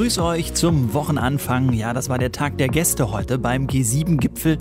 Grüße euch zum Wochenanfang. Ja, das war der Tag der Gäste heute beim G7-Gipfel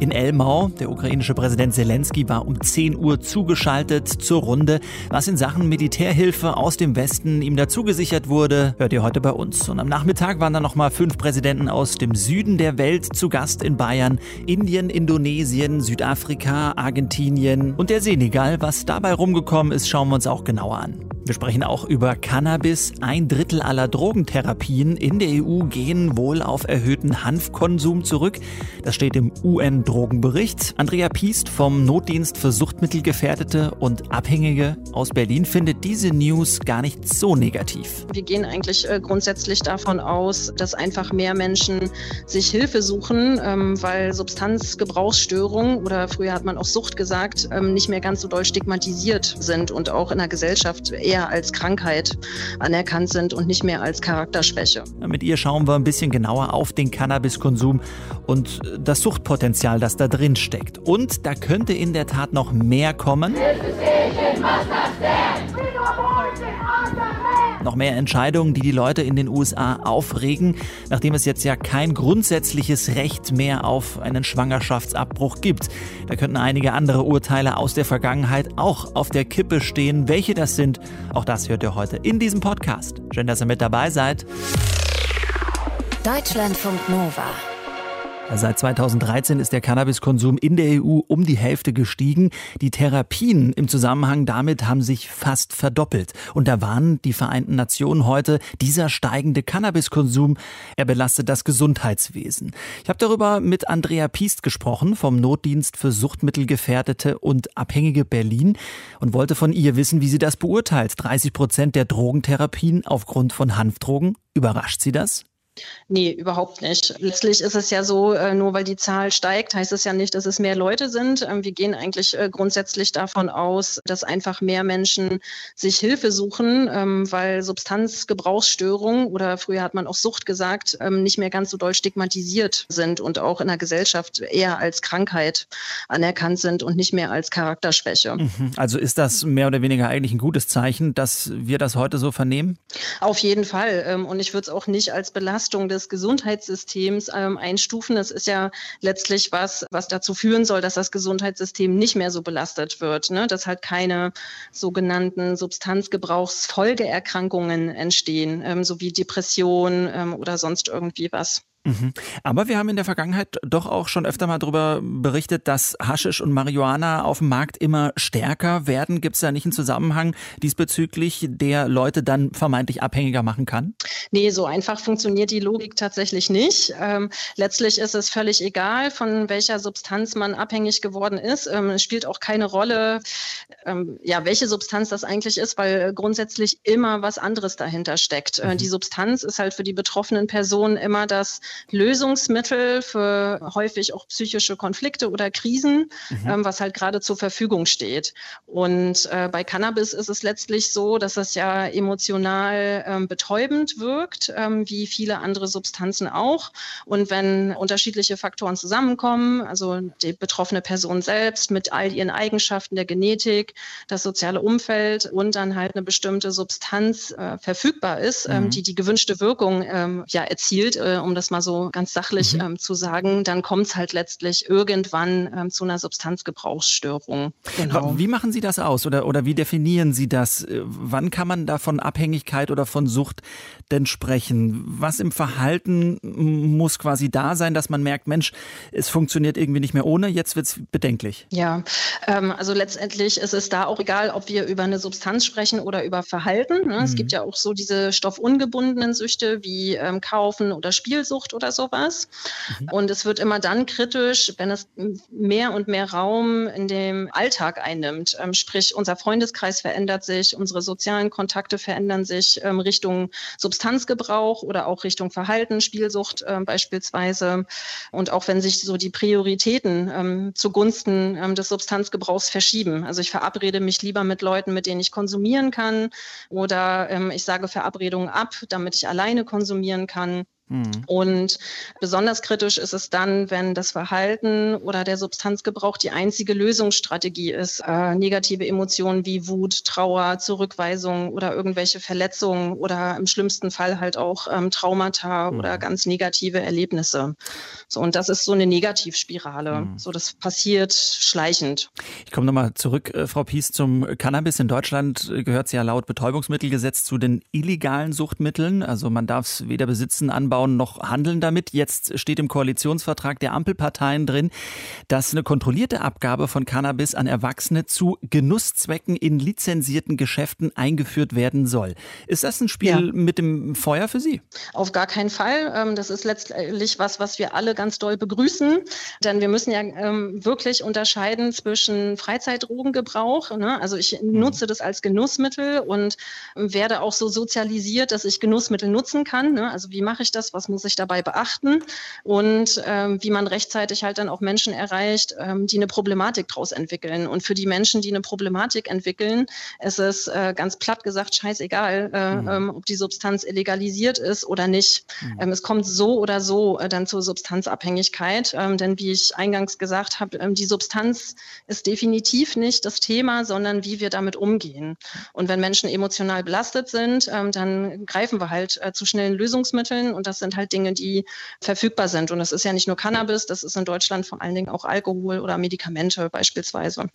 in Elmau. Der ukrainische Präsident Zelensky war um 10 Uhr zugeschaltet zur Runde. Was in Sachen Militärhilfe aus dem Westen ihm dazu gesichert wurde, hört ihr heute bei uns. Und am Nachmittag waren dann nochmal fünf Präsidenten aus dem Süden der Welt zu Gast in Bayern. Indien, Indonesien, Südafrika, Argentinien und der Senegal. Was dabei rumgekommen ist, schauen wir uns auch genauer an. Wir sprechen auch über Cannabis. Ein Drittel aller Drogentherapien in der EU gehen wohl auf erhöhten Hanfkonsum zurück. Das steht im UN-Drogenbericht. Andrea Piest vom Notdienst für Suchtmittelgefährdete und Abhängige aus Berlin findet diese News gar nicht so negativ. Wir gehen eigentlich äh, grundsätzlich davon aus, dass einfach mehr Menschen sich Hilfe suchen, ähm, weil Substanzgebrauchsstörungen oder früher hat man auch Sucht gesagt, ähm, nicht mehr ganz so doll stigmatisiert sind und auch in der Gesellschaft eher als Krankheit anerkannt sind und nicht mehr als Charakterschwäche. Mit ihr schauen wir ein bisschen genauer auf den Cannabiskonsum und das Suchtpotenzial, das da drin steckt. Und da könnte in der Tat noch mehr kommen. Noch mehr Entscheidungen, die die Leute in den USA aufregen, nachdem es jetzt ja kein grundsätzliches Recht mehr auf einen Schwangerschaftsabbruch gibt. Da könnten einige andere Urteile aus der Vergangenheit auch auf der Kippe stehen. Welche das sind, auch das hört ihr heute in diesem Podcast. Schön, dass ihr mit dabei seid. Deutschlandfunk Nova. Seit 2013 ist der Cannabiskonsum in der EU um die Hälfte gestiegen. Die Therapien im Zusammenhang damit haben sich fast verdoppelt. Und da warnen die Vereinten Nationen heute, dieser steigende Cannabiskonsum, er belastet das Gesundheitswesen. Ich habe darüber mit Andrea Piest gesprochen vom Notdienst für Suchtmittelgefährdete und Abhängige Berlin und wollte von ihr wissen, wie sie das beurteilt. 30 Prozent der Drogentherapien aufgrund von Hanfdrogen. Überrascht sie das? Nee, überhaupt nicht. Letztlich ist es ja so, äh, nur weil die Zahl steigt, heißt es ja nicht, dass es mehr Leute sind. Ähm, wir gehen eigentlich äh, grundsätzlich davon aus, dass einfach mehr Menschen sich Hilfe suchen, ähm, weil Substanzgebrauchsstörungen oder früher hat man auch Sucht gesagt, ähm, nicht mehr ganz so doll stigmatisiert sind und auch in der Gesellschaft eher als Krankheit anerkannt sind und nicht mehr als Charakterschwäche. Mhm. Also ist das mehr oder weniger eigentlich ein gutes Zeichen, dass wir das heute so vernehmen? Auf jeden Fall. Und ich würde es auch nicht als Belastung Belastung des Gesundheitssystems ähm, einstufen. Das ist ja letztlich was, was dazu führen soll, dass das Gesundheitssystem nicht mehr so belastet wird, ne? dass halt keine sogenannten Substanzgebrauchsfolgeerkrankungen entstehen, ähm, sowie Depression ähm, oder sonst irgendwie was. Mhm. Aber wir haben in der Vergangenheit doch auch schon öfter mal darüber berichtet, dass Haschisch und Marihuana auf dem Markt immer stärker werden. Gibt es da nicht einen Zusammenhang diesbezüglich, der Leute dann vermeintlich abhängiger machen kann? Nee, so einfach funktioniert die Logik tatsächlich nicht. Ähm, letztlich ist es völlig egal, von welcher Substanz man abhängig geworden ist. Ähm, es spielt auch keine Rolle, ähm, ja, welche Substanz das eigentlich ist, weil grundsätzlich immer was anderes dahinter steckt. Äh, mhm. Die Substanz ist halt für die betroffenen Personen immer das Lösungsmittel für häufig auch psychische Konflikte oder Krisen, mhm. ähm, was halt gerade zur Verfügung steht. Und äh, bei Cannabis ist es letztlich so, dass es ja emotional ähm, betäubend wirkt, ähm, wie viele andere Substanzen auch. Und wenn unterschiedliche Faktoren zusammenkommen, also die betroffene Person selbst mit all ihren Eigenschaften der Genetik, das soziale Umfeld und dann halt eine bestimmte Substanz äh, verfügbar ist, ähm, mhm. die die gewünschte Wirkung ähm, ja erzielt, äh, um das mal so ganz sachlich mhm. ähm, zu sagen, dann kommt es halt letztlich irgendwann ähm, zu einer Substanzgebrauchsstörung. Genau. Wie machen Sie das aus oder, oder wie definieren Sie das? Äh, wann kann man da von Abhängigkeit oder von Sucht denn sprechen? Was im Verhalten muss quasi da sein, dass man merkt, Mensch, es funktioniert irgendwie nicht mehr ohne, jetzt wird es bedenklich? Ja, ähm, also letztendlich ist es da auch egal, ob wir über eine Substanz sprechen oder über Verhalten. Ne? Mhm. Es gibt ja auch so diese stoffungebundenen Süchte wie ähm, Kaufen oder Spielsucht oder sowas. Mhm. Und es wird immer dann kritisch, wenn es mehr und mehr Raum in dem Alltag einnimmt. Ähm, sprich, unser Freundeskreis verändert sich, unsere sozialen Kontakte verändern sich ähm, Richtung Substanzgebrauch oder auch Richtung Verhalten, Spielsucht äh, beispielsweise. Und auch wenn sich so die Prioritäten ähm, zugunsten ähm, des Substanzgebrauchs verschieben. Also ich verabrede mich lieber mit Leuten, mit denen ich konsumieren kann oder ähm, ich sage Verabredungen ab, damit ich alleine konsumieren kann. Mhm. Und besonders kritisch ist es dann, wenn das Verhalten oder der Substanzgebrauch die einzige Lösungsstrategie ist. Äh, negative Emotionen wie Wut, Trauer, Zurückweisung oder irgendwelche Verletzungen oder im schlimmsten Fall halt auch ähm, Traumata mhm. oder ganz negative Erlebnisse. So, und das ist so eine Negativspirale. Mhm. So, das passiert schleichend. Ich komme nochmal zurück, äh, Frau Pies, zum Cannabis. In Deutschland äh, gehört es ja laut Betäubungsmittelgesetz zu den illegalen Suchtmitteln. Also man darf es weder besitzen, anbauen noch handeln damit. Jetzt steht im Koalitionsvertrag der Ampelparteien drin, dass eine kontrollierte Abgabe von Cannabis an Erwachsene zu Genusszwecken in lizenzierten Geschäften eingeführt werden soll. Ist das ein Spiel ja. mit dem Feuer für Sie? Auf gar keinen Fall. Ähm, das ist letztlich was, was wir alle ganz doll begrüßen. Denn wir müssen ja ähm, wirklich unterscheiden zwischen Freizeitdrogengebrauch. Ne? Also ich mhm. nutze das als Genussmittel und werde auch so sozialisiert, dass ich Genussmittel nutzen kann. Ne? Also wie mache ich das? Was muss ich dabei beachten? Und ähm, wie man rechtzeitig halt dann auch Menschen erreicht, ähm, die eine Problematik daraus entwickeln. Und für die Menschen, die eine Problematik entwickeln, ist es äh, ganz platt gesagt scheißegal, äh, mhm. ähm, ob die Substanz illegalisiert ist oder nicht. Mhm. Ähm, es kommt so oder so äh, dann zur Substanzabhängigkeit. Ähm, denn wie ich eingangs gesagt habe, ähm, die Substanz ist definitiv nicht das Thema, sondern wie wir damit umgehen. Und wenn Menschen emotional belastet sind, dann greifen wir halt äh, zu schnellen Lösungsmitteln und das sind halt Dinge, die verfügbar sind. Und das ist ja nicht nur Cannabis, das ist in Deutschland vor allen Dingen auch Alkohol oder Medikamente beispielsweise.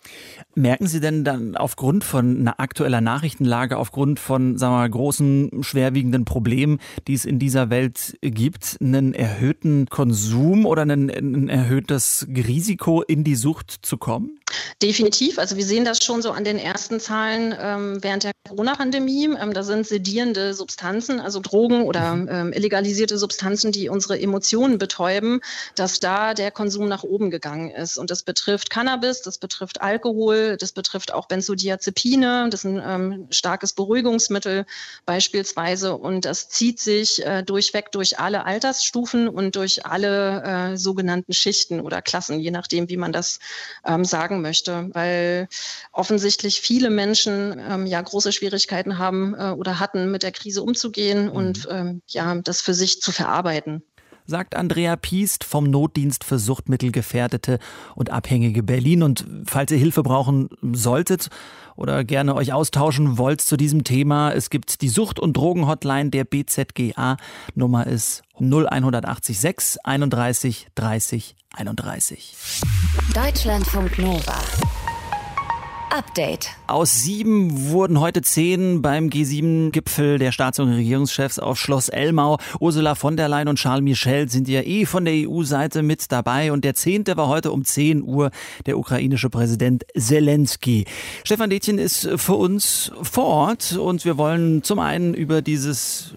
Merken Sie denn dann aufgrund von einer aktueller Nachrichtenlage, aufgrund von sagen wir mal, großen, schwerwiegenden Problemen, die es in dieser Welt gibt, einen erhöhten Konsum oder ein, ein erhöhtes Risiko, in die Sucht zu kommen? Definitiv. Also wir sehen das schon so an den ersten Zahlen ähm, während der Corona-Pandemie. Ähm, da sind sedierende Substanzen, also Drogen oder mhm. ähm, illegalisierte Substanzen, die unsere Emotionen betäuben, dass da der Konsum nach oben gegangen ist. Und das betrifft Cannabis, das betrifft Alkohol, das betrifft auch Benzodiazepine, das ist ein ähm, starkes Beruhigungsmittel beispielsweise. Und das zieht sich äh, durchweg durch alle Altersstufen und durch alle äh, sogenannten Schichten oder Klassen, je nachdem, wie man das ähm, sagen möchte, weil offensichtlich viele Menschen ähm, ja große Schwierigkeiten haben äh, oder hatten, mit der Krise umzugehen mhm. und ähm, ja, das für sich zu verarbeiten sagt Andrea Piest vom Notdienst für Suchtmittelgefährdete und Abhängige Berlin. Und falls ihr Hilfe brauchen solltet oder gerne euch austauschen wollt zu diesem Thema, es gibt die Sucht- und Drogenhotline der BZGA. Nummer ist 0186 31 30 31. Deutschlandfunk Nova. Update. Aus sieben wurden heute zehn beim G7-Gipfel der Staats- und Regierungschefs auf Schloss Elmau. Ursula von der Leyen und Charles Michel sind ja eh von der EU-Seite mit dabei. Und der zehnte war heute um 10 Uhr der ukrainische Präsident Zelensky. Stefan Detjen ist für uns vor Ort und wir wollen zum einen über dieses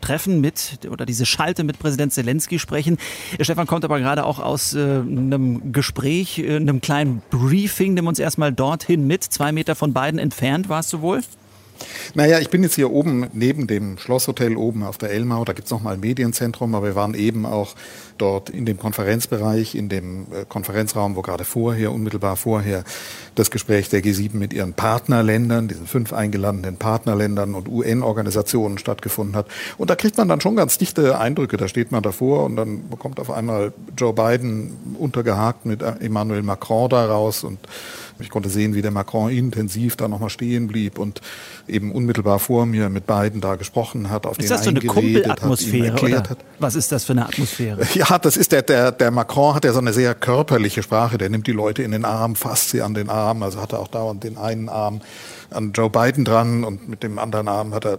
Treffen mit oder diese Schalte mit Präsident Zelensky sprechen. Stefan kommt aber gerade auch aus äh, einem Gespräch, äh, einem kleinen Briefing, dem uns erstmal dorthin mit, zwei Meter von beiden entfernt warst du wohl? Naja, ich bin jetzt hier oben neben dem Schlosshotel oben auf der Elmau. Da gibt es nochmal ein Medienzentrum, aber wir waren eben auch dort in dem Konferenzbereich, in dem äh, Konferenzraum, wo gerade vorher, unmittelbar vorher, das Gespräch der G7 mit ihren Partnerländern, diesen fünf eingeladenen Partnerländern und UN-Organisationen stattgefunden hat. Und da kriegt man dann schon ganz dichte Eindrücke. Da steht man davor und dann bekommt auf einmal Joe Biden untergehakt mit Emmanuel Macron da raus und ich konnte sehen, wie der Macron intensiv da nochmal stehen blieb und eben unmittelbar vor mir mit beiden da gesprochen hat, auf ist den das so eine Kumpelatmosphäre hat. was ist das für eine Atmosphäre? Ja, das ist der, der, der Macron hat ja so eine sehr körperliche Sprache, der nimmt die Leute in den Arm, fasst sie an den Arm, also hat er auch dauernd den einen Arm an Joe Biden dran und mit dem anderen Arm hat er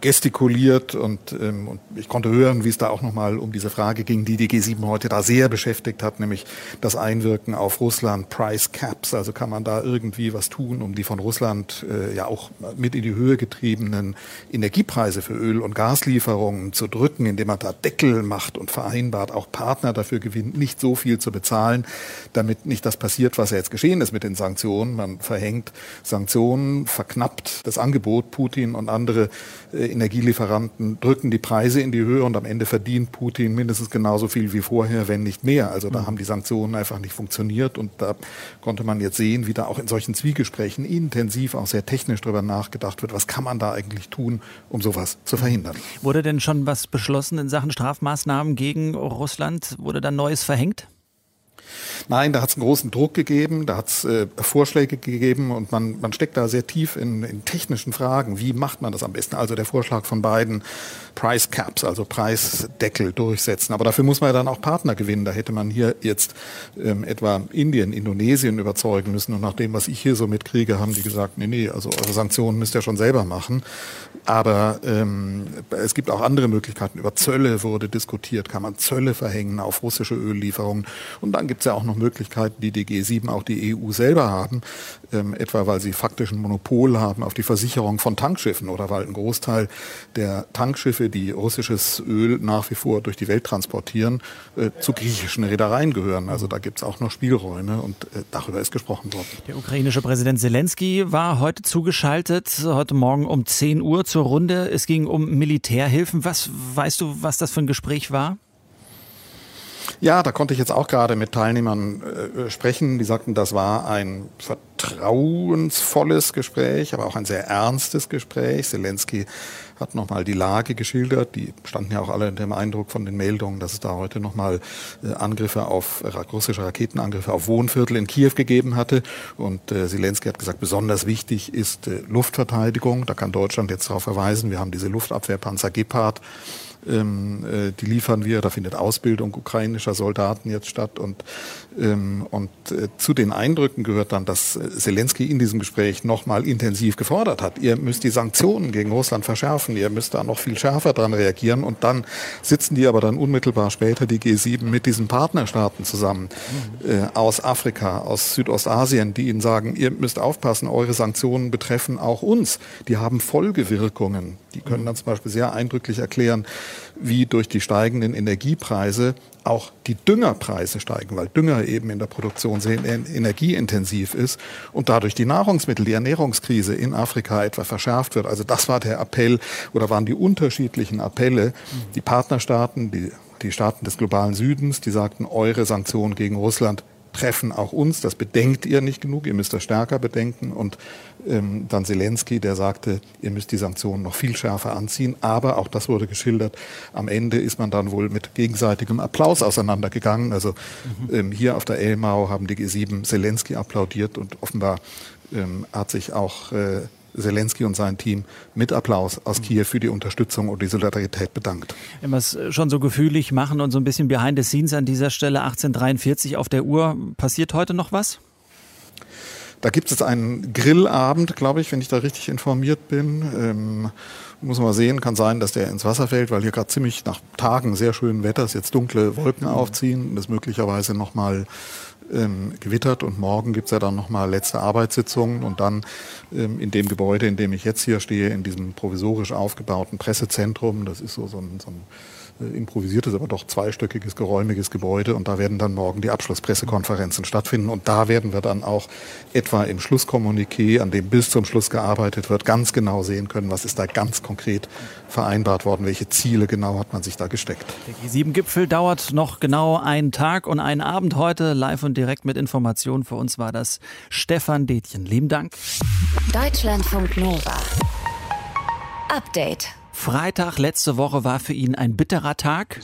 gestikuliert und, ähm, und ich konnte hören, wie es da auch nochmal um diese Frage ging, die die G7 heute da sehr beschäftigt hat, nämlich das Einwirken auf Russland, Price Caps, also kann man da irgendwie was tun, um die von Russland äh, ja auch mit in die Höhe getriebenen Energiepreise für Öl- und Gaslieferungen zu drücken, indem man da Deckel macht und vereinbart, auch Partner dafür gewinnt, nicht so viel zu bezahlen, damit nicht das passiert, was ja jetzt geschehen ist mit den Sanktionen. Man verhängt Sanktionen verknappt das Angebot. Putin und andere Energielieferanten drücken die Preise in die Höhe und am Ende verdient Putin mindestens genauso viel wie vorher, wenn nicht mehr. Also da mhm. haben die Sanktionen einfach nicht funktioniert und da konnte man jetzt sehen, sehen, wie da auch in solchen Zwiegesprächen intensiv, auch sehr technisch darüber nachgedacht wird, was kann man da eigentlich tun, um sowas zu verhindern. Wurde denn schon was beschlossen in Sachen Strafmaßnahmen gegen Russland? Wurde da Neues verhängt? Nein, da hat es einen großen Druck gegeben, da hat es äh, Vorschläge gegeben und man, man steckt da sehr tief in, in technischen Fragen. Wie macht man das am besten? Also der Vorschlag von beiden Price Caps, also Preisdeckel durchsetzen. Aber dafür muss man ja dann auch Partner gewinnen. Da hätte man hier jetzt ähm, etwa Indien, Indonesien überzeugen müssen. Und nach dem, was ich hier so mitkriege, haben die gesagt, nee, nee, also eure Sanktionen müsst ihr schon selber machen. Aber ähm, es gibt auch andere Möglichkeiten. Über Zölle wurde diskutiert. Kann man Zölle verhängen auf russische Öllieferungen? Und dann gibt es ja auch noch Möglichkeiten, die die G7, auch die EU selber haben. Ähm, etwa weil sie faktisch ein Monopol haben auf die Versicherung von Tankschiffen oder weil ein Großteil der Tankschiffe, die russisches Öl nach wie vor durch die Welt transportieren, äh, zu griechischen Reedereien gehören. Also da gibt es auch noch Spielräume und äh, darüber ist gesprochen worden. Der ukrainische Präsident Zelensky war heute zugeschaltet, heute Morgen um 10 Uhr zur Runde. Es ging um Militärhilfen. Was weißt du, was das für ein Gespräch war? Ja, da konnte ich jetzt auch gerade mit Teilnehmern äh, sprechen. Die sagten, das war ein vertrauensvolles Gespräch, aber auch ein sehr ernstes Gespräch. Zelensky hat nochmal die Lage geschildert. Die standen ja auch alle unter dem Eindruck von den Meldungen, dass es da heute nochmal äh, Angriffe auf russische Raketenangriffe auf Wohnviertel in Kiew gegeben hatte. Und äh, Zelensky hat gesagt, besonders wichtig ist äh, Luftverteidigung. Da kann Deutschland jetzt darauf verweisen. Wir haben diese Luftabwehrpanzer Gepard ähm, äh, die liefern wir. Da findet Ausbildung ukrainischer Soldaten jetzt statt. Und, ähm, und zu den Eindrücken gehört dann, dass Zelensky in diesem Gespräch nochmal intensiv gefordert hat. Ihr müsst die Sanktionen gegen Russland verschärfen. Ihr müsst da noch viel schärfer dran reagieren. Und dann sitzen die aber dann unmittelbar später, die G7, mit diesen Partnerstaaten zusammen äh, aus Afrika, aus Südostasien, die ihnen sagen, ihr müsst aufpassen, eure Sanktionen betreffen auch uns. Die haben Folgewirkungen. Die können dann zum Beispiel sehr eindrücklich erklären, wie durch die steigenden Energiepreise auch die Düngerpreise steigen, weil Dünger eben in der Produktion sehr energieintensiv ist und dadurch die Nahrungsmittel, die Ernährungskrise in Afrika etwa verschärft wird. Also das war der Appell oder waren die unterschiedlichen Appelle, die Partnerstaaten, die, die Staaten des globalen Südens, die sagten, eure Sanktionen gegen Russland treffen auch uns. Das bedenkt ihr nicht genug, ihr müsst das stärker bedenken. Und ähm, dann Zelensky, der sagte, ihr müsst die Sanktionen noch viel schärfer anziehen. Aber auch das wurde geschildert. Am Ende ist man dann wohl mit gegenseitigem Applaus auseinandergegangen. Also mhm. ähm, hier auf der Elmau haben die G7 Zelensky applaudiert und offenbar ähm, hat sich auch äh, Zelensky und sein Team mit Applaus aus Kiew für die Unterstützung und die Solidarität bedankt. Wenn wir es schon so gefühlig machen und so ein bisschen behind the scenes an dieser Stelle 1843 auf der Uhr, passiert heute noch was? Da gibt es einen Grillabend, glaube ich, wenn ich da richtig informiert bin. Ähm, muss man mal sehen, kann sein, dass der ins Wasser fällt, weil hier gerade ziemlich nach Tagen sehr schönen Wetters jetzt dunkle Wolken aufziehen und das möglicherweise nochmal ähm, gewittert. Und morgen gibt es ja dann nochmal letzte Arbeitssitzungen. Und dann ähm, in dem Gebäude, in dem ich jetzt hier stehe, in diesem provisorisch aufgebauten Pressezentrum, das ist so, so ein, so ein improvisiertes, aber doch zweistöckiges, geräumiges Gebäude und da werden dann morgen die Abschlusspressekonferenzen stattfinden und da werden wir dann auch etwa im Schlusskommuniqué, an dem bis zum Schluss gearbeitet wird, ganz genau sehen können, was ist da ganz konkret vereinbart worden, welche Ziele genau hat man sich da gesteckt. Der G7-Gipfel dauert noch genau einen Tag und einen Abend heute, live und direkt mit Informationen. Für uns war das Stefan Detjen. Lieben Dank. Deutschlandfunk Nova. Update. Freitag letzte Woche war für ihn ein bitterer Tag.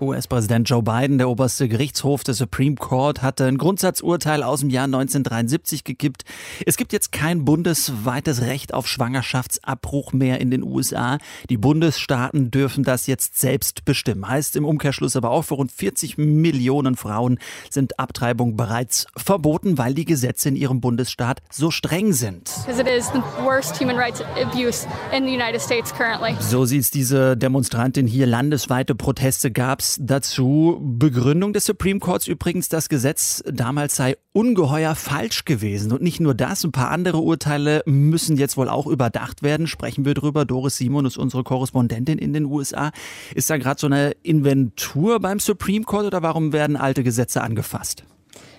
US-Präsident Joe Biden, der oberste Gerichtshof des Supreme Court, hatte ein Grundsatzurteil aus dem Jahr 1973 gekippt. Es gibt jetzt kein bundesweites Recht auf Schwangerschaftsabbruch mehr in den USA. Die Bundesstaaten dürfen das jetzt selbst bestimmen. Heißt im Umkehrschluss aber auch, für rund 40 Millionen Frauen sind Abtreibungen bereits verboten, weil die Gesetze in ihrem Bundesstaat so streng sind. It is the worst human rights abuse in the United States currently. So sieht's diese Demonstrantin hier. Landesweite Proteste gab's dazu. Begründung des Supreme Courts übrigens, das Gesetz damals sei ungeheuer falsch gewesen. Und nicht nur das, ein paar andere Urteile müssen jetzt wohl auch überdacht werden. Sprechen wir drüber. Doris Simon ist unsere Korrespondentin in den USA. Ist da gerade so eine Inventur beim Supreme Court oder warum werden alte Gesetze angefasst?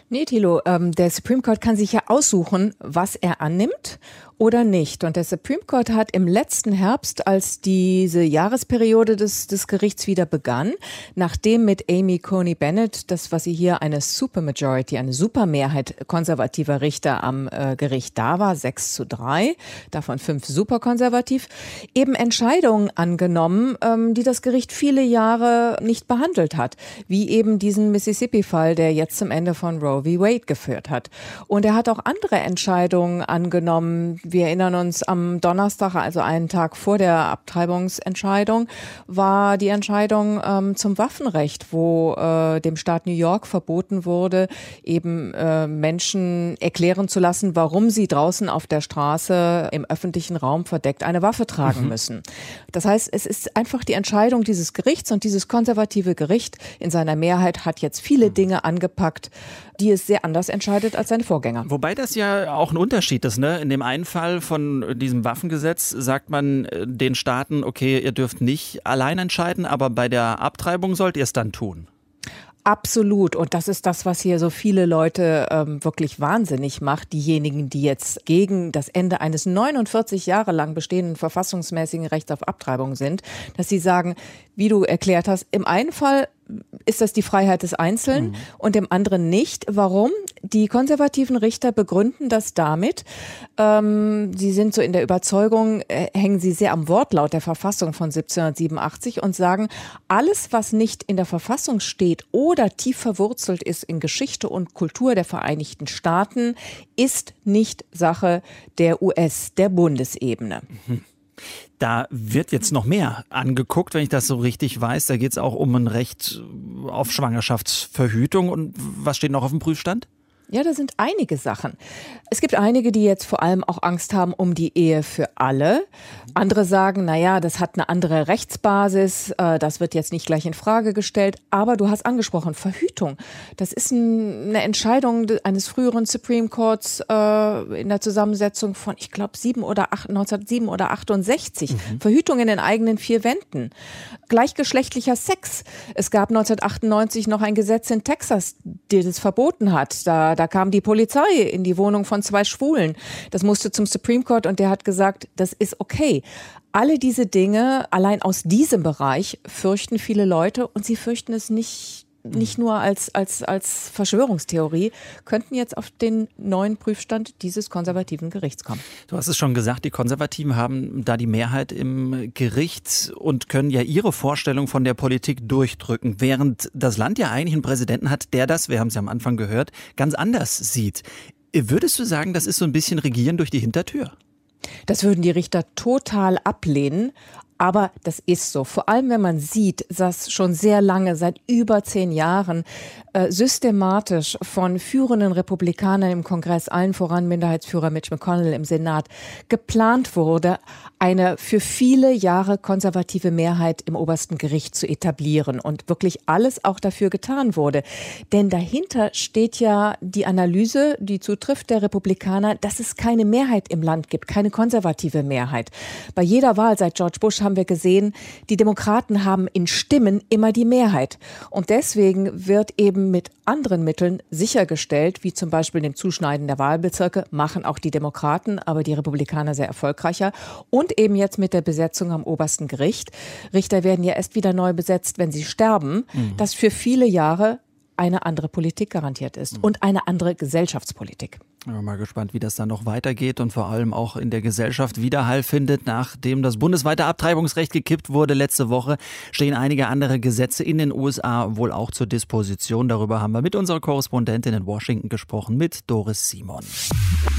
Nee, Thilo, ähm, der Supreme Court kann sich ja aussuchen, was er annimmt oder nicht. Und der Supreme Court hat im letzten Herbst, als diese Jahresperiode des, des Gerichts wieder begann, nachdem mit Amy Coney Bennett, das, was sie hier eine Supermajority, eine Supermehrheit konservativer Richter am äh, Gericht da war, sechs zu drei, davon fünf superkonservativ, eben Entscheidungen angenommen, ähm, die das Gericht viele Jahre nicht behandelt hat, wie eben diesen Mississippi-Fall, der jetzt zum Ende von Roe v. Wade geführt hat. Und er hat auch andere Entscheidungen angenommen, wir erinnern uns am Donnerstag, also einen Tag vor der Abtreibungsentscheidung, war die Entscheidung ähm, zum Waffenrecht, wo äh, dem Staat New York verboten wurde, eben äh, Menschen erklären zu lassen, warum sie draußen auf der Straße im öffentlichen Raum verdeckt eine Waffe tragen mhm. müssen. Das heißt, es ist einfach die Entscheidung dieses Gerichts und dieses konservative Gericht in seiner Mehrheit hat jetzt viele mhm. Dinge angepackt, die es sehr anders entscheidet als seine Vorgänger. Wobei das ja auch ein Unterschied ist. Ne? In dem einen Fall von diesem Waffengesetz sagt man äh, den Staaten, okay, ihr dürft nicht allein entscheiden, aber bei der Abtreibung sollt ihr es dann tun. Absolut. Und das ist das, was hier so viele Leute ähm, wirklich wahnsinnig macht. Diejenigen, die jetzt gegen das Ende eines 49 Jahre lang bestehenden verfassungsmäßigen Rechts auf Abtreibung sind, dass sie sagen, wie du erklärt hast, im einen Fall ist das die Freiheit des Einzelnen mhm. und im anderen nicht. Warum? Die konservativen Richter begründen das damit, ähm, sie sind so in der Überzeugung, äh, hängen sie sehr am Wortlaut der Verfassung von 1787 und sagen, alles, was nicht in der Verfassung steht oder tief verwurzelt ist in Geschichte und Kultur der Vereinigten Staaten, ist nicht Sache der US, der Bundesebene. Mhm. Da wird jetzt noch mehr angeguckt, wenn ich das so richtig weiß. Da geht es auch um ein Recht auf Schwangerschaftsverhütung. Und was steht noch auf dem Prüfstand? Ja, da sind einige Sachen. Es gibt einige, die jetzt vor allem auch Angst haben um die Ehe für alle. Andere sagen, na ja, das hat eine andere Rechtsbasis, äh, das wird jetzt nicht gleich in Frage gestellt. Aber du hast angesprochen, Verhütung. Das ist eine Entscheidung eines früheren Supreme Courts äh, in der Zusammensetzung von, ich glaube, sieben oder acht, 1907 oder 68. Mhm. Verhütung in den eigenen vier Wänden. Gleichgeschlechtlicher Sex. Es gab 1998 noch ein Gesetz in Texas, der das verboten hat. Da da kam die Polizei in die Wohnung von zwei Schwulen. Das musste zum Supreme Court und der hat gesagt, das ist okay. Alle diese Dinge, allein aus diesem Bereich, fürchten viele Leute und sie fürchten es nicht nicht nur als, als, als Verschwörungstheorie, könnten jetzt auf den neuen Prüfstand dieses konservativen Gerichts kommen. Du hast es schon gesagt, die Konservativen haben da die Mehrheit im Gericht und können ja ihre Vorstellung von der Politik durchdrücken, während das Land ja eigentlich einen Präsidenten hat, der das, wir haben es ja am Anfang gehört, ganz anders sieht. Würdest du sagen, das ist so ein bisschen Regieren durch die Hintertür? Das würden die Richter total ablehnen. Aber das ist so. Vor allem, wenn man sieht, dass schon sehr lange, seit über zehn Jahren, äh, systematisch von führenden Republikanern im Kongress, allen voran Minderheitsführer Mitch McConnell im Senat, geplant wurde, eine für viele Jahre konservative Mehrheit im obersten Gericht zu etablieren und wirklich alles auch dafür getan wurde. Denn dahinter steht ja die Analyse, die zutrifft der Republikaner, dass es keine Mehrheit im Land gibt, keine konservative Mehrheit. Bei jeder Wahl seit George Bush haben wir gesehen, die Demokraten haben in Stimmen immer die Mehrheit. Und deswegen wird eben mit anderen Mitteln sichergestellt, wie zum Beispiel dem Zuschneiden der Wahlbezirke, machen auch die Demokraten, aber die Republikaner sehr erfolgreicher. Und eben jetzt mit der Besetzung am obersten Gericht. Richter werden ja erst wieder neu besetzt, wenn sie sterben, mhm. das für viele Jahre eine andere Politik garantiert ist mhm. und eine andere Gesellschaftspolitik. Ich bin mal gespannt, wie das dann noch weitergeht und vor allem auch in der Gesellschaft Widerhall findet. Nachdem das bundesweite Abtreibungsrecht gekippt wurde letzte Woche, stehen einige andere Gesetze in den USA wohl auch zur Disposition. Darüber haben wir mit unserer Korrespondentin in Washington gesprochen, mit Doris Simon.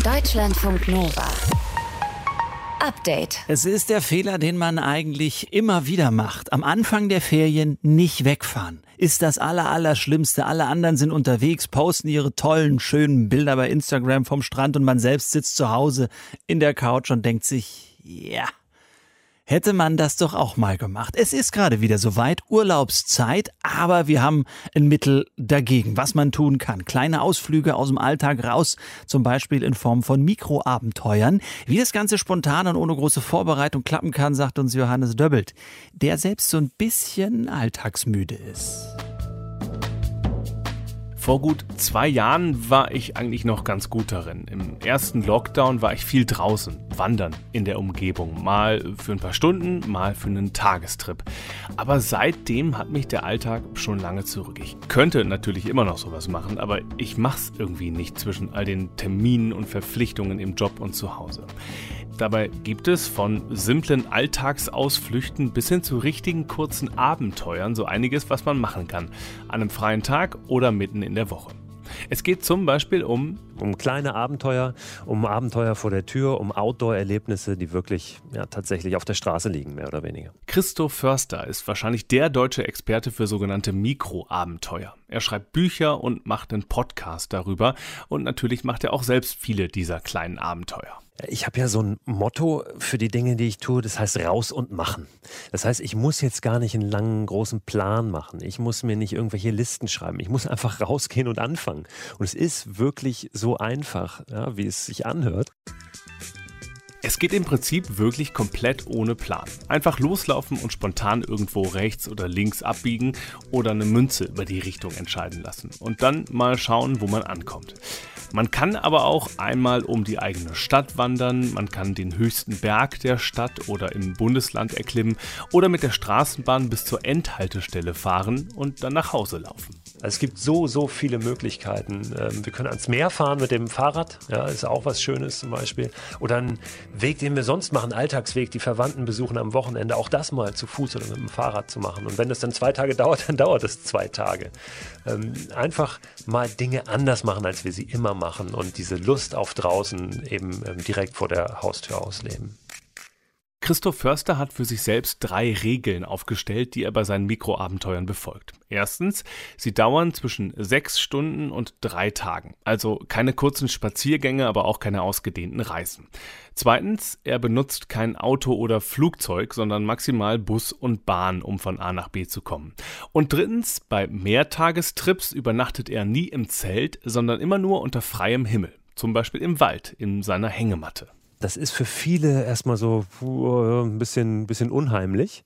Deutschlandfunk Nova. Update. Es ist der Fehler, den man eigentlich immer wieder macht. Am Anfang der Ferien nicht wegfahren. Ist das Allerallerschlimmste. Alle anderen sind unterwegs, posten ihre tollen, schönen Bilder bei Instagram vom Strand und man selbst sitzt zu Hause in der Couch und denkt sich, ja, hätte man das doch auch mal gemacht. Es ist gerade wieder soweit, Urlaubszeit, aber wir haben ein Mittel dagegen, was man tun kann. Kleine Ausflüge aus dem Alltag raus, zum Beispiel in Form von Mikroabenteuern. Wie das Ganze spontan und ohne große Vorbereitung klappen kann, sagt uns Johannes Döbbelt, der selbst so ein bisschen alltagsmüde ist. Vor gut zwei Jahren war ich eigentlich noch ganz gut darin. Im ersten Lockdown war ich viel draußen, wandern in der Umgebung. Mal für ein paar Stunden, mal für einen Tagestrip. Aber seitdem hat mich der Alltag schon lange zurück. Ich könnte natürlich immer noch sowas machen, aber ich mach's irgendwie nicht zwischen all den Terminen und Verpflichtungen im Job und zu Hause. Dabei gibt es von simplen Alltagsausflüchten bis hin zu richtigen kurzen Abenteuern so einiges, was man machen kann. An einem freien Tag oder mitten in der Woche. Es geht zum Beispiel um um kleine Abenteuer, um Abenteuer vor der Tür, um Outdoor-Erlebnisse, die wirklich ja, tatsächlich auf der Straße liegen, mehr oder weniger. Christoph Förster ist wahrscheinlich der deutsche Experte für sogenannte Mikroabenteuer. Er schreibt Bücher und macht einen Podcast darüber und natürlich macht er auch selbst viele dieser kleinen Abenteuer. Ich habe ja so ein Motto für die Dinge, die ich tue, das heißt raus und machen. Das heißt, ich muss jetzt gar nicht einen langen, großen Plan machen. Ich muss mir nicht irgendwelche Listen schreiben. Ich muss einfach rausgehen und anfangen. Und es ist wirklich so einfach, ja, wie es sich anhört. Es geht im Prinzip wirklich komplett ohne Plan. Einfach loslaufen und spontan irgendwo rechts oder links abbiegen oder eine Münze über die Richtung entscheiden lassen. Und dann mal schauen, wo man ankommt. Man kann aber auch einmal um die eigene Stadt wandern, man kann den höchsten Berg der Stadt oder im Bundesland erklimmen oder mit der Straßenbahn bis zur Endhaltestelle fahren und dann nach Hause laufen. Also es gibt so, so viele Möglichkeiten. Ähm, wir können ans Meer fahren mit dem Fahrrad, ja, ist auch was Schönes zum Beispiel. Oder ein Weg, den wir sonst machen, Alltagsweg, die Verwandten besuchen am Wochenende, auch das mal zu Fuß oder mit dem Fahrrad zu machen. Und wenn das dann zwei Tage dauert, dann dauert es zwei Tage. Ähm, einfach mal Dinge anders machen, als wir sie immer machen und diese Lust auf draußen eben ähm, direkt vor der Haustür ausleben. Christoph Förster hat für sich selbst drei Regeln aufgestellt, die er bei seinen Mikroabenteuern befolgt. Erstens, sie dauern zwischen sechs Stunden und drei Tagen. Also keine kurzen Spaziergänge, aber auch keine ausgedehnten Reisen. Zweitens, er benutzt kein Auto oder Flugzeug, sondern maximal Bus und Bahn, um von A nach B zu kommen. Und drittens, bei Mehrtagestrips übernachtet er nie im Zelt, sondern immer nur unter freiem Himmel. Zum Beispiel im Wald, in seiner Hängematte. Das ist für viele erstmal so ein bisschen, bisschen unheimlich.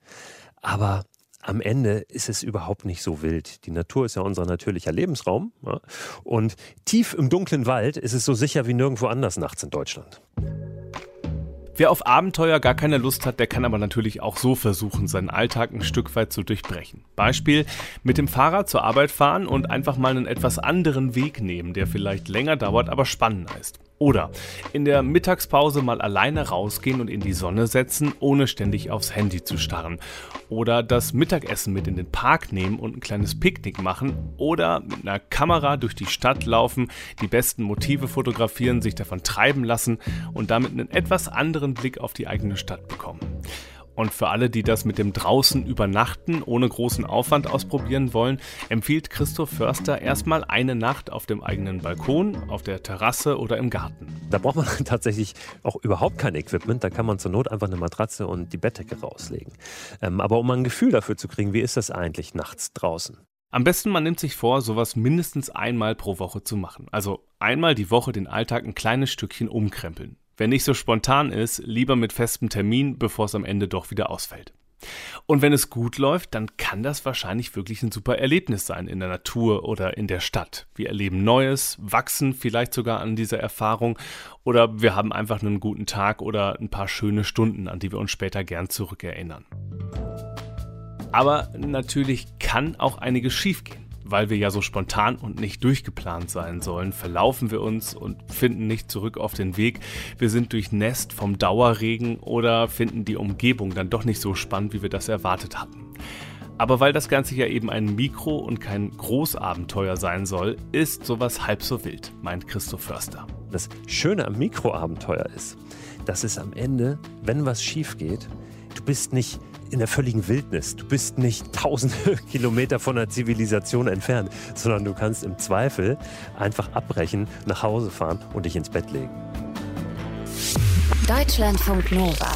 Aber am Ende ist es überhaupt nicht so wild. Die Natur ist ja unser natürlicher Lebensraum. Ja? Und tief im dunklen Wald ist es so sicher wie nirgendwo anders nachts in Deutschland. Wer auf Abenteuer gar keine Lust hat, der kann aber natürlich auch so versuchen, seinen Alltag ein Stück weit zu durchbrechen. Beispiel mit dem Fahrrad zur Arbeit fahren und einfach mal einen etwas anderen Weg nehmen, der vielleicht länger dauert, aber spannender ist. Oder in der Mittagspause mal alleine rausgehen und in die Sonne setzen, ohne ständig aufs Handy zu starren. Oder das Mittagessen mit in den Park nehmen und ein kleines Picknick machen. Oder mit einer Kamera durch die Stadt laufen, die besten Motive fotografieren, sich davon treiben lassen und damit einen etwas anderen Blick auf die eigene Stadt bekommen. Und für alle, die das mit dem draußen übernachten ohne großen Aufwand ausprobieren wollen, empfiehlt Christoph Förster erstmal eine Nacht auf dem eigenen Balkon, auf der Terrasse oder im Garten. Da braucht man tatsächlich auch überhaupt kein Equipment. Da kann man zur Not einfach eine Matratze und die Bettdecke rauslegen. Ähm, aber um ein Gefühl dafür zu kriegen, wie ist das eigentlich nachts draußen? Am besten man nimmt sich vor, sowas mindestens einmal pro Woche zu machen. Also einmal die Woche den Alltag ein kleines Stückchen umkrempeln. Wenn nicht so spontan ist, lieber mit festem Termin, bevor es am Ende doch wieder ausfällt. Und wenn es gut läuft, dann kann das wahrscheinlich wirklich ein super Erlebnis sein in der Natur oder in der Stadt. Wir erleben Neues, wachsen vielleicht sogar an dieser Erfahrung oder wir haben einfach einen guten Tag oder ein paar schöne Stunden, an die wir uns später gern zurückerinnern. Aber natürlich kann auch einiges schiefgehen weil wir ja so spontan und nicht durchgeplant sein sollen, verlaufen wir uns und finden nicht zurück auf den Weg. Wir sind durchnässt vom Dauerregen oder finden die Umgebung dann doch nicht so spannend, wie wir das erwartet hatten. Aber weil das Ganze ja eben ein Mikro- und kein Großabenteuer sein soll, ist sowas halb so wild, meint Christoph Förster. Das Schöne am Mikroabenteuer ist, dass es am Ende, wenn was schief geht, du bist nicht in der völligen Wildnis. Du bist nicht tausende Kilometer von der Zivilisation entfernt, sondern du kannst im Zweifel einfach abbrechen, nach Hause fahren und dich ins Bett legen. Deutschlandfunk Nova.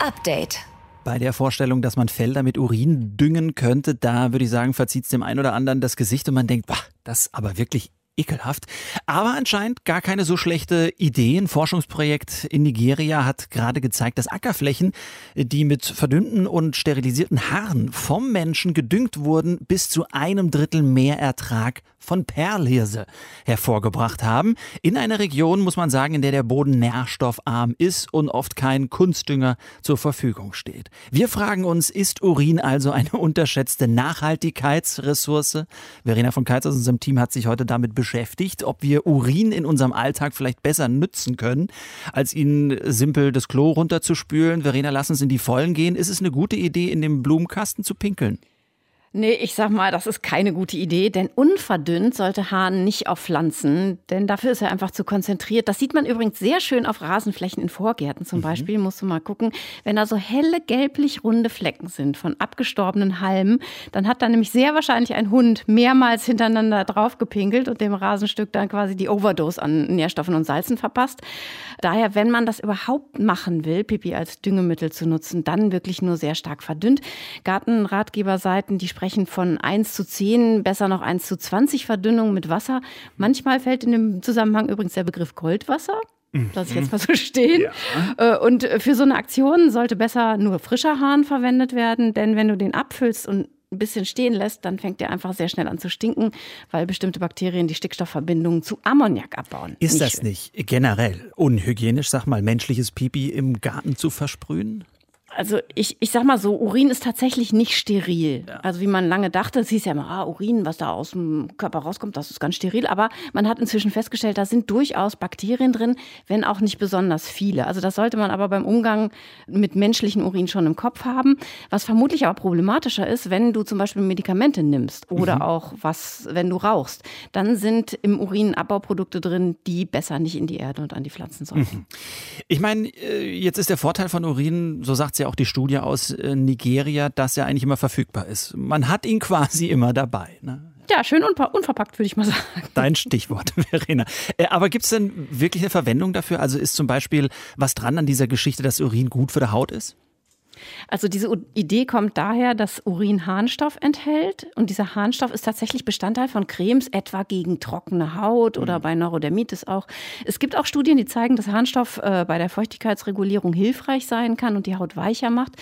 Update. Bei der Vorstellung, dass man Felder mit Urin düngen könnte, da würde ich sagen, verzieht es dem einen oder anderen das Gesicht und man denkt, boah, das aber wirklich ekelhaft. Aber anscheinend gar keine so schlechte Idee. Ein Forschungsprojekt in Nigeria hat gerade gezeigt, dass Ackerflächen, die mit verdünnten und sterilisierten Haaren vom Menschen gedüngt wurden, bis zu einem Drittel mehr Ertrag von Perlhirse hervorgebracht haben. In einer Region, muss man sagen, in der der Boden nährstoffarm ist und oft kein Kunstdünger zur Verfügung steht. Wir fragen uns, ist Urin also eine unterschätzte Nachhaltigkeitsressource? Verena von Keitz aus unserem Team hat sich heute damit beschäftigt, ob wir Urin in unserem Alltag vielleicht besser nützen können, als ihn simpel das Klo runterzuspülen. Verena, lass uns in die Vollen gehen. Ist es eine gute Idee, in dem Blumenkasten zu pinkeln? Nee, ich sag mal, das ist keine gute Idee, denn unverdünnt sollte Hahn nicht auf Pflanzen, denn dafür ist er einfach zu konzentriert. Das sieht man übrigens sehr schön auf Rasenflächen in Vorgärten zum mhm. Beispiel, musst du mal gucken. Wenn da so helle, gelblich runde Flecken sind von abgestorbenen Halmen, dann hat da nämlich sehr wahrscheinlich ein Hund mehrmals hintereinander drauf gepinkelt und dem Rasenstück dann quasi die Overdose an Nährstoffen und Salzen verpasst. Daher, wenn man das überhaupt machen will, Pipi als Düngemittel zu nutzen, dann wirklich nur sehr stark verdünnt. Gartenratgeberseiten, die sprechen von 1 zu 10, besser noch 1 zu 20 Verdünnung mit Wasser. Manchmal fällt in dem Zusammenhang übrigens der Begriff Goldwasser. Lass ich jetzt mal so stehen. Ja. Äh, und für so eine Aktion sollte besser nur frischer Hahn verwendet werden, denn wenn du den abfüllst und ein bisschen stehen lässt, dann fängt der einfach sehr schnell an zu stinken, weil bestimmte Bakterien die Stickstoffverbindungen zu Ammoniak abbauen. Ist nicht das schön. nicht generell unhygienisch, sag mal, menschliches Pipi im Garten zu versprühen? Also ich, ich sag mal so, Urin ist tatsächlich nicht steril. Ja. Also wie man lange dachte, es hieß ja immer, ah, Urin, was da aus dem Körper rauskommt, das ist ganz steril. Aber man hat inzwischen festgestellt, da sind durchaus Bakterien drin, wenn auch nicht besonders viele. Also das sollte man aber beim Umgang mit menschlichen Urin schon im Kopf haben. Was vermutlich aber problematischer ist, wenn du zum Beispiel Medikamente nimmst oder mhm. auch was, wenn du rauchst, dann sind im Urin Abbauprodukte drin, die besser nicht in die Erde und an die Pflanzen sollten. Mhm. Ich meine, äh, jetzt ist der Vorteil von Urin, so sagt sie auch die Studie aus äh, Nigeria, dass er eigentlich immer verfügbar ist. Man hat ihn quasi immer dabei. Ne? Ja, schön unverpackt, würde ich mal sagen. Dein Stichwort, Verena. Äh, aber gibt es denn wirklich eine Verwendung dafür? Also ist zum Beispiel was dran an dieser Geschichte, dass Urin gut für die Haut ist? Also diese Idee kommt daher, dass Urin Harnstoff enthält und dieser Harnstoff ist tatsächlich Bestandteil von Cremes, etwa gegen trockene Haut oder mhm. bei Neurodermitis auch. Es gibt auch Studien, die zeigen, dass Harnstoff äh, bei der Feuchtigkeitsregulierung hilfreich sein kann und die Haut weicher macht.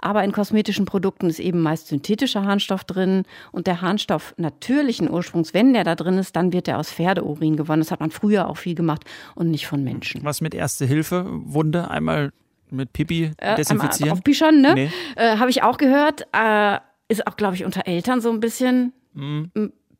Aber in kosmetischen Produkten ist eben meist synthetischer Harnstoff drin und der Harnstoff natürlichen Ursprungs, wenn der da drin ist, dann wird er aus Pferdeurin gewonnen. Das hat man früher auch viel gemacht und nicht von Menschen. Was mit Erste Hilfe, Wunde einmal mit Pipi äh, desinfizieren? Auf Bischern, ne? Nee. Äh, Habe ich auch gehört. Äh, ist auch, glaube ich, unter Eltern so ein bisschen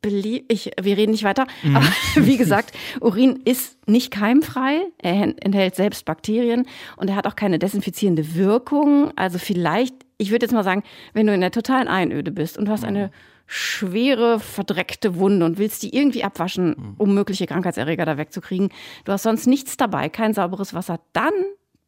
beliebt. Ich, wir reden nicht weiter. Mm. Aber wie gesagt, Urin ist nicht keimfrei. Er enthält selbst Bakterien und er hat auch keine desinfizierende Wirkung. Also vielleicht, ich würde jetzt mal sagen, wenn du in der totalen Einöde bist und du hast mm. eine schwere, verdreckte Wunde und willst die irgendwie abwaschen, mm. um mögliche Krankheitserreger da wegzukriegen. Du hast sonst nichts dabei, kein sauberes Wasser. Dann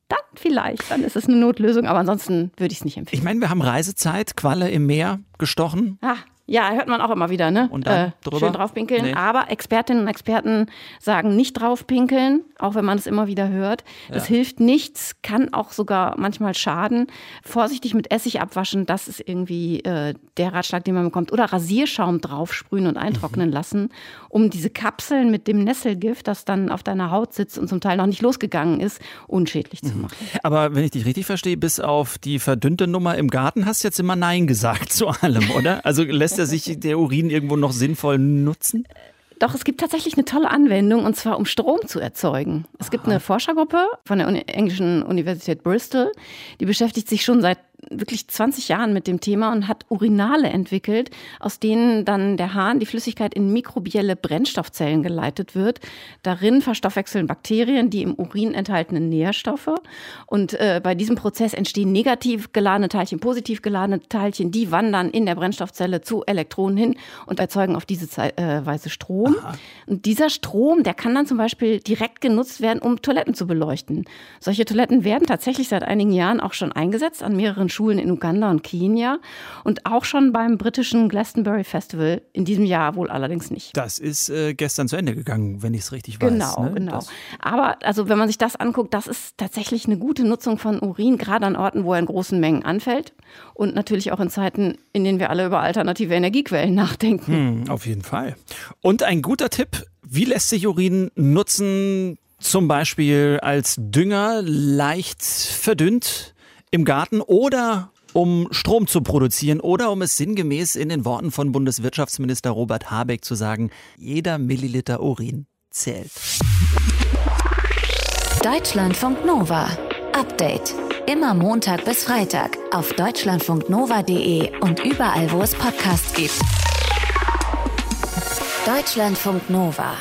dann vielleicht, dann ist es eine Notlösung, aber ansonsten würde ich es nicht empfehlen. Ich meine, wir haben Reisezeit, Qualle im Meer gestochen. Ah, ja, hört man auch immer wieder, ne? Und dann äh, schön draufpinkeln. Nee. Aber Expertinnen und Experten sagen nicht draufpinkeln, auch wenn man es immer wieder hört. Das ja. hilft nichts, kann auch sogar manchmal schaden. Vorsichtig mit Essig abwaschen, das ist irgendwie äh, der Ratschlag, den man bekommt. Oder Rasierschaum draufsprühen und eintrocknen mhm. lassen, um diese Kapseln mit dem Nesselgift, das dann auf deiner Haut sitzt und zum Teil noch nicht losgegangen ist, unschädlich mhm. zu machen. Aber wenn ich dich richtig verstehe, bis auf die verdünnte Nummer im Garten hast du jetzt immer Nein gesagt zu allem, oder? Also lässt lässt er sich der Urin irgendwo noch sinnvoll nutzen? Doch, es gibt tatsächlich eine tolle Anwendung und zwar um Strom zu erzeugen. Es gibt eine Forschergruppe von der englischen Universität Bristol, die beschäftigt sich schon seit wirklich 20 Jahren mit dem Thema und hat Urinale entwickelt, aus denen dann der Hahn die Flüssigkeit in mikrobielle Brennstoffzellen geleitet wird. Darin verstoffwechseln Bakterien die im Urin enthaltenen Nährstoffe. Und äh, bei diesem Prozess entstehen negativ geladene Teilchen, positiv geladene Teilchen, die wandern in der Brennstoffzelle zu Elektronen hin und erzeugen auf diese äh, Weise Strom. Aha. Und dieser Strom, der kann dann zum Beispiel direkt genutzt werden, um Toiletten zu beleuchten. Solche Toiletten werden tatsächlich seit einigen Jahren auch schon eingesetzt an mehreren Schulen in Uganda und Kenia und auch schon beim britischen Glastonbury Festival in diesem Jahr wohl allerdings nicht. Das ist äh, gestern zu Ende gegangen, wenn ich es richtig weiß. Genau, ne? genau. Das Aber also wenn man sich das anguckt, das ist tatsächlich eine gute Nutzung von Urin, gerade an Orten, wo er in großen Mengen anfällt und natürlich auch in Zeiten, in denen wir alle über alternative Energiequellen nachdenken. Hm, auf jeden Fall. Und ein guter Tipp, Wie lässt sich Urin nutzen, zum Beispiel als Dünger, leicht verdünnt im Garten oder um Strom zu produzieren oder um es sinngemäß in den Worten von Bundeswirtschaftsminister Robert Habeck zu sagen, jeder Milliliter Urin zählt. Deutschlandfunk Nova. Update. Immer Montag bis Freitag auf deutschlandfunknova.de und überall, wo es Podcasts gibt. Deutschlandfunk Nova.